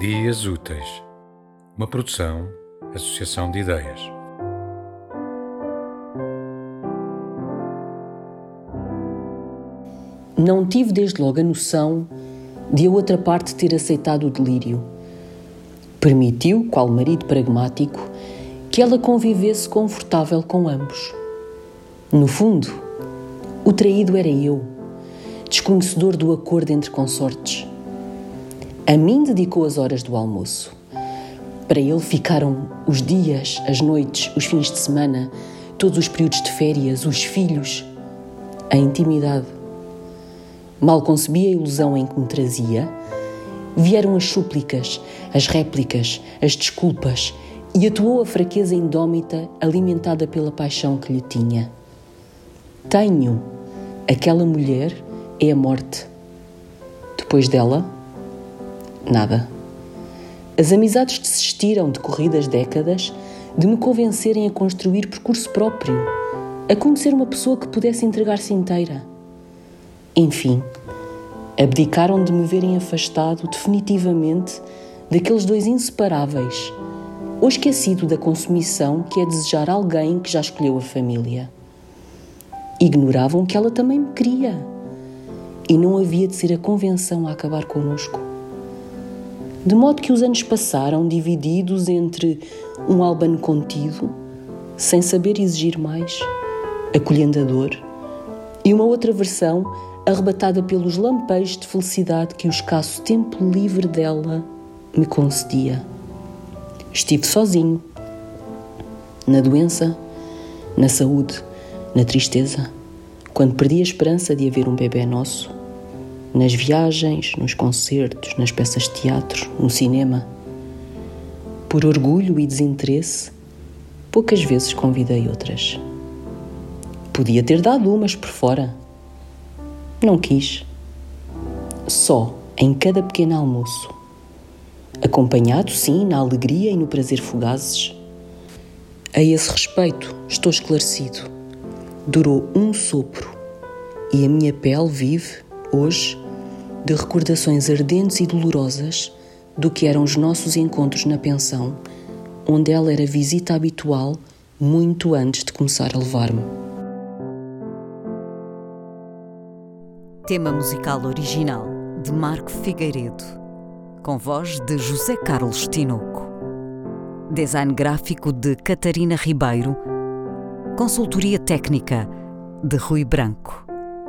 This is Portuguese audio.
Dias Úteis, uma produção, associação de ideias. Não tive desde logo a noção de a outra parte ter aceitado o delírio. Permitiu, qual marido pragmático, que ela convivesse confortável com ambos. No fundo, o traído era eu, desconhecedor do acordo entre consortes. A mim dedicou as horas do almoço. Para ele ficaram os dias, as noites, os fins de semana, todos os períodos de férias, os filhos, a intimidade. Mal concebi a ilusão em que me trazia, vieram as súplicas, as réplicas, as desculpas e atuou a fraqueza indómita alimentada pela paixão que lhe tinha. Tenho, aquela mulher é a morte. Depois dela, nada. As amizades desistiram, decorridas décadas, de me convencerem a construir percurso próprio, a conhecer uma pessoa que pudesse entregar-se inteira. Enfim, abdicaram de me verem afastado definitivamente daqueles dois inseparáveis, ou esquecido da consumição que é desejar alguém que já escolheu a família. Ignoravam que ela também me queria e não havia de ser a convenção a acabar conosco. De modo que os anos passaram divididos entre um albano contido, sem saber exigir mais, acolhendo a dor, e uma outra versão arrebatada pelos lampejos de felicidade que o escasso tempo livre dela me concedia. Estive sozinho, na doença, na saúde, na tristeza, quando perdi a esperança de haver um bebê nosso nas viagens, nos concertos, nas peças de teatro, no cinema. Por orgulho e desinteresse, poucas vezes convidei outras. Podia ter dado umas por fora. Não quis. Só em cada pequeno almoço. Acompanhado, sim, na alegria e no prazer fugazes. A esse respeito, estou esclarecido. Durou um sopro e a minha pele vive, hoje, de recordações ardentes e dolorosas do que eram os nossos encontros na pensão, onde ela era visita habitual muito antes de começar a levar-me. Tema musical original de Marco Figueiredo, com voz de José Carlos Tinoco. Design gráfico de Catarina Ribeiro. Consultoria técnica de Rui Branco.